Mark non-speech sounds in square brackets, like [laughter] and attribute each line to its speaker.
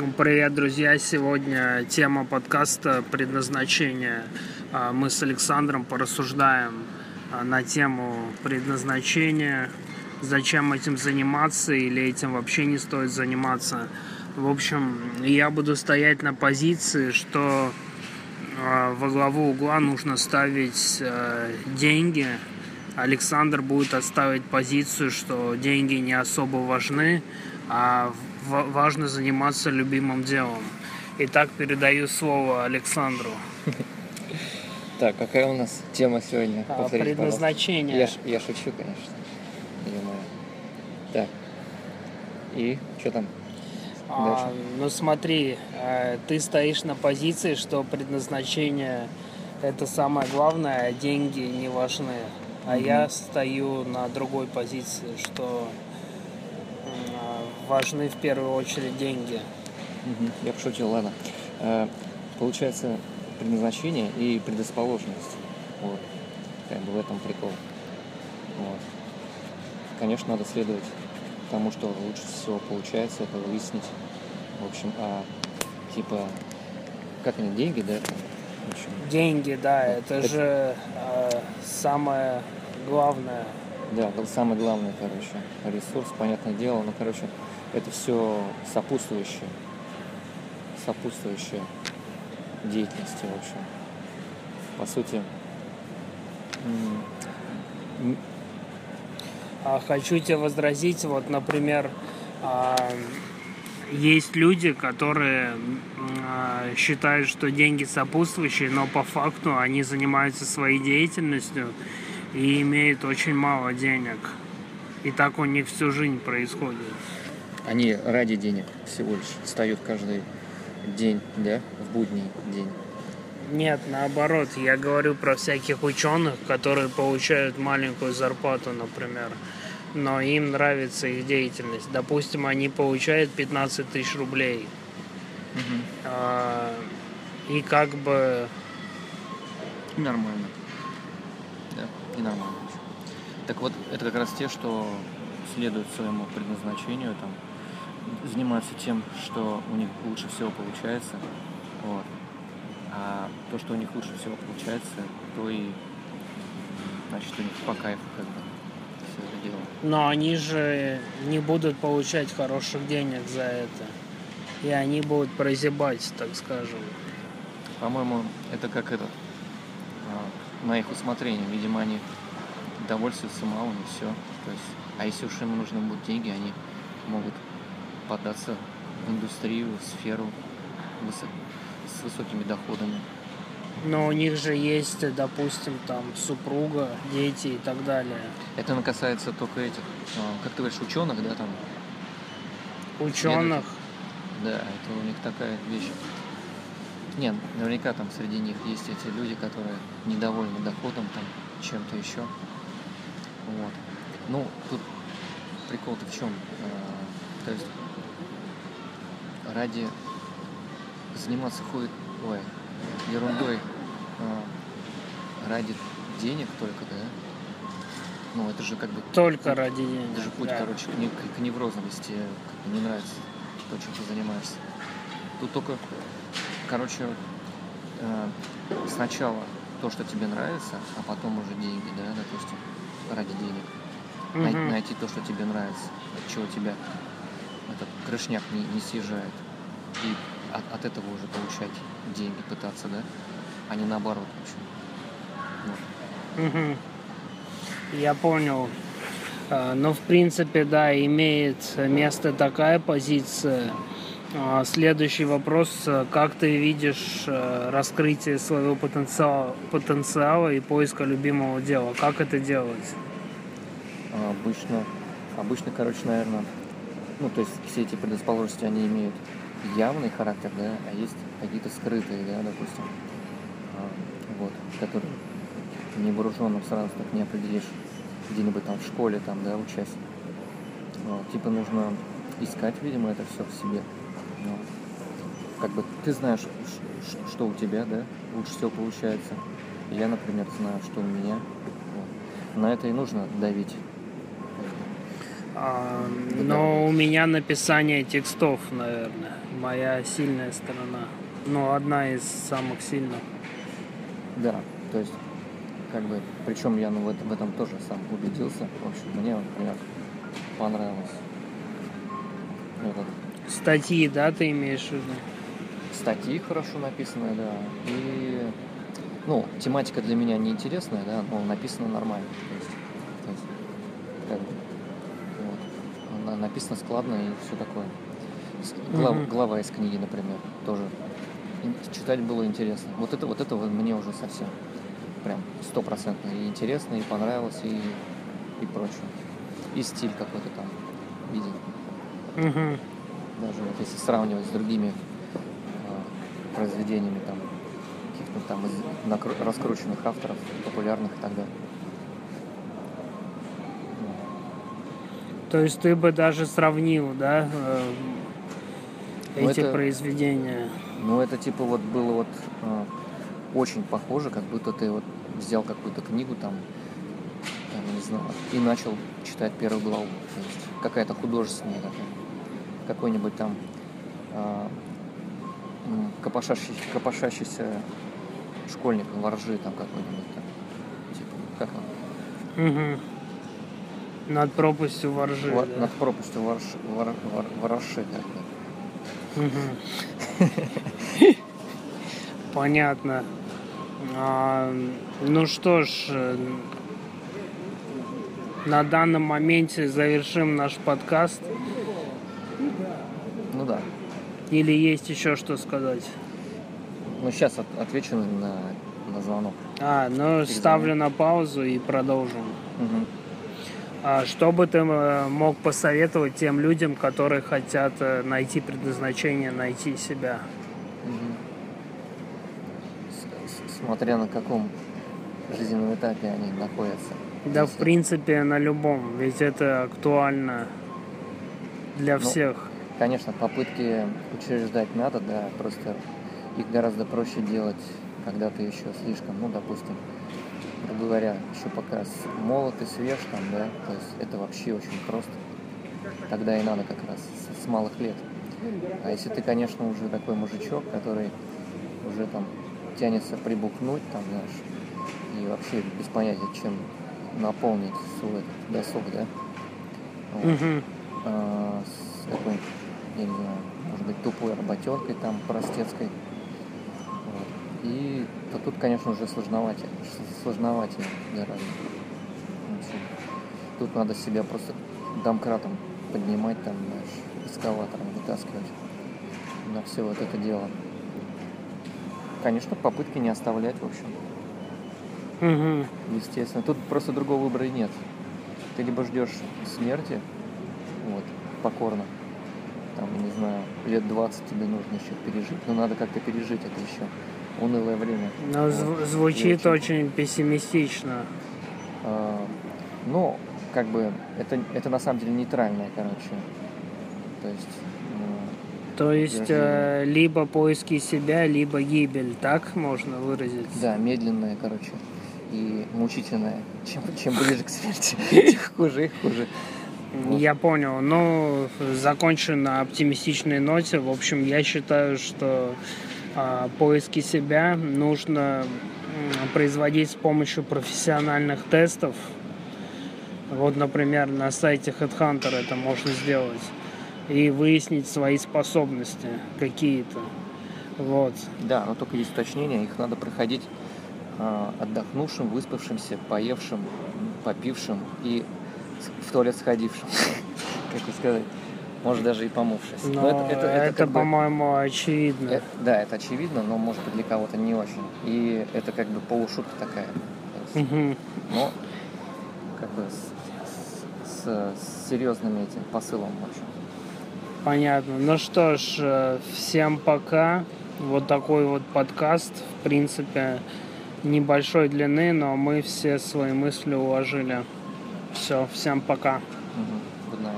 Speaker 1: Привет, друзья! Сегодня тема подкаста «Предназначение». А, Мы с Александром порассуждаем а, на тему предназначения, зачем этим заниматься или этим вообще не стоит заниматься. В общем, я буду стоять на позиции, что а, во главу угла нужно ставить деньги. Александр будет отставить позицию, что деньги не особо важны, а важно заниматься любимым делом. Итак, передаю слово Александру.
Speaker 2: Так, какая у нас тема сегодня?
Speaker 1: А,
Speaker 2: Повторите,
Speaker 1: предназначение.
Speaker 2: Я, я шучу, конечно. Так. И что там?
Speaker 1: А, ну смотри, э, ты стоишь на позиции, что предназначение это самое главное, а деньги не важны. А я стою на другой позиции, что важны в первую очередь деньги.
Speaker 2: Я пошутил, ладно. Э, Получается, предназначение и предрасположенность. Вот. Как бы в этом прикол. Вот. Конечно, надо следовать тому, что лучше всего получается, это выяснить. В общем, а типа, как они, деньги, да? В общем,
Speaker 1: Деньги, да, это
Speaker 2: Это-
Speaker 1: же э, самое главное.
Speaker 2: Да, это самое главное, короче. Ресурс, понятное дело, но, короче, это все сопутствующее. Сопутствующее деятельности, в общем. По сути,
Speaker 1: А хочу тебе возразить, вот, например, а, есть люди, которые а, считают, что деньги сопутствующие, но по факту они занимаются своей деятельностью и имеют очень мало денег. И так у них всю жизнь происходит.
Speaker 2: они ради денег всего лишь встают каждый день, да, в будний день.
Speaker 1: Нет, наоборот, я говорю про всяких ученых, которые получают маленькую зарплату, например, но им нравится их деятельность. Допустим, они получают 15 тысяч рублей. А, И как бы
Speaker 2: нормально. И нормально. Так вот, это как раз те, что следуют своему предназначению, там, занимаются тем, что у них лучше всего получается. Вот. А то, что у них лучше всего получается, то и значит у них по кайфу как бы все это дело.
Speaker 1: Но они же не будут получать хороших денег за это. И они будут прозябать, так скажем.
Speaker 2: По-моему, это как этот, на их усмотрение. Видимо, они довольствуются малым и все. То есть, а если уж им нужны будут деньги, они могут податься в индустрию, в сферу высо- с высокими доходами.
Speaker 1: Но у них же есть, допустим, там супруга, дети и так далее.
Speaker 2: Это касается только этих, а, как ты говоришь, ученых, да, там,
Speaker 1: Ученых.
Speaker 2: да, это у них такая вещь. Нет, наверняка там среди них есть эти люди, которые недовольны доходом, там, чем-то еще. Вот. Ну, тут прикол-то в чем? А, То есть ради заниматься ходит, ой, ерундой а, ради денег только, да? Ну, это же как бы
Speaker 1: Только ради денег.
Speaker 2: это же путь,
Speaker 1: да.
Speaker 2: короче, к, не- к- к неврозам, если тебе не нравится то, чем ты занимаешься. Тут только, короче, э, сначала то, что тебе нравится, а потом уже деньги, да, допустим, ради денег. Най-
Speaker 1: Мгм.
Speaker 2: Найти то, что тебе нравится, от чего тебя этот крышняк не, не съезжает. И от, от этого уже получать деньги, пытаться, да, а не наоборот, в общем. Вот.
Speaker 1: Я понял. А, Ну, в принципе, да, имеет место такая позиция. А, Следующий вопрос. а, Как ты видишь э, раскрытие своего потенциала, потенциала и поиска любимого дела? Как это делать?
Speaker 2: А Обычно, обычно, короче, наверное, ну, то есть все эти предрасположенности, они имеют явный характер, да, а есть какие-то скрытые, да, допустим, а, вот, которые невооруженным сразу так не определишь где-нибудь там в школе, там, да, учась. Типа нужно искать, видимо, это все в себе. Вот. Как бы ты знаешь, что у тебя, да, лучше всего получается. Я, например, знаю, что у меня. Вот. На это и нужно давить.
Speaker 1: А,
Speaker 2: Да.
Speaker 1: но у меня написание текстов, наверное, моя сильная сторона. Ну, одна из самых сильных.
Speaker 2: Да, то есть, как бы, причем я ну, в, этом, в этом тоже сам убедился. В общем, мне, например, понравилось. Этот,
Speaker 1: Статьи, да, ты имеешь в виду?
Speaker 2: статьи хорошо написанные, да. И, ну, тематика для меня неинтересная, да, но написано нормально. То есть, то есть, как бы, вот. Она написано складно и все такое. Глав-
Speaker 1: Мгм.
Speaker 2: глава из книги, например, тоже читать было интересно. Вот это вот это мне уже совсем прям стопроцентно и интересно, и понравилось, и, и прочее. И стиль какой-то там виден.
Speaker 1: Мгм.
Speaker 2: Даже вот если сравнивать с другими э, произведениями там каких-то там из раскрученных авторов, популярных и так далее.
Speaker 1: То есть ты бы даже сравнил, да, э,
Speaker 2: Ну,
Speaker 1: эти
Speaker 2: это-
Speaker 1: произведения?
Speaker 2: Ну, это типа вот было вот э, очень похоже, как будто ты вот взял какую-то книгу там, там, не знаю, и начал читать первую главу. То есть какая-то художественная такая. Какой-нибудь там э, копошащий- копошащийся школьник во ржи там какой-нибудь там. Типа, как он?
Speaker 1: Над пропастью воржи.
Speaker 2: Во-
Speaker 1: да.
Speaker 2: Над пропастью ворш, вор, вор- вороши.
Speaker 1: Мгм. [laughs] Понятно. А, ну что ж, э, на данном моменте завершим наш подкаст.
Speaker 2: Ну да.
Speaker 1: Или есть еще что сказать?
Speaker 2: Ну сейчас отвечу на, на звонок.
Speaker 1: А, ну ставлю на паузу и продолжим.
Speaker 2: Мгм.
Speaker 1: А что бы ты э, мог посоветовать тем людям, которые хотят э, найти предназначение, найти себя?
Speaker 2: С- Смотря на каком жизненном этапе они находятся.
Speaker 1: Да, в принципе, на любом, ведь это актуально для
Speaker 2: Ну,
Speaker 1: всех.
Speaker 2: Конечно, попытки учреждать надо, да, просто их гораздо проще делать, когда ты еще слишком, ну, допустим, грубо говоря, еще пока молод и свеж там, да, то есть это вообще очень просто. Тогда и надо как раз с, с малых лет. А если ты, конечно, уже такой мужичок, который уже там тянется прибухнуть, там, знаешь, и вообще без понятия, чем наполнить свой этот досуг, да, вот,
Speaker 1: Мгм.
Speaker 2: а, с какой я не знаю, может быть, тупой работенкой там простецкой. Вот. И то тут, конечно, уже сложноватее, сложноватее гораздо. Тут надо себя просто домкратом поднимать, там, знаешь, эскалатором вытаскивать на все вот это дело. Конечно, попытки не оставлять, в общем,
Speaker 1: Мгм.
Speaker 2: естественно. Тут просто другого выбора и нет. Ты либо ждешь смерти, вот, покорно, там, не знаю, лет 20 тебе нужно еще пережить, но надо как-то пережить это еще унылое время.
Speaker 1: Но
Speaker 2: Вот.
Speaker 1: зв- звучит
Speaker 2: И
Speaker 1: очень пессимистично.
Speaker 2: А, ну, как бы, это, это на самом деле нейтральное, короче. То есть, ну,
Speaker 1: То есть э, либо поиски себя, либо гибель, так можно выразить?
Speaker 2: да, медленное, короче, и мучительное. Чем, чем ближе к смерти, [laughs] тем хуже и хуже. Вот.
Speaker 1: Я понял. Ну, закончу на оптимистичной ноте. В общем, я считаю, что а, поиски себя нужно производить с помощью профессиональных тестов. Вот, например, на сайте Headhunter это можно сделать. И выяснить свои способности какие-то. Вот.
Speaker 2: Да, но только есть уточнение, их надо проходить а, отдохнувшим, выспавшимся, поевшим, попившим и в туалет сходившим. [laughs] Как бы сказать. Может, даже и помывшись.
Speaker 1: Но
Speaker 2: Но
Speaker 1: это,
Speaker 2: как бы-
Speaker 1: по-моему, очевидно.
Speaker 2: э, да, это очевидно, но может быть для кого-то не очень. И это как бы полушутка такая. Но как бы с, с- с серьезным этим посылом, в общем.
Speaker 1: Понятно. Ну что ж, э, всем пока. Вот такой вот подкаст, в принципе, небольшой длины, но мы все свои мысли уложили. Все, всем пока.
Speaker 2: Мгм.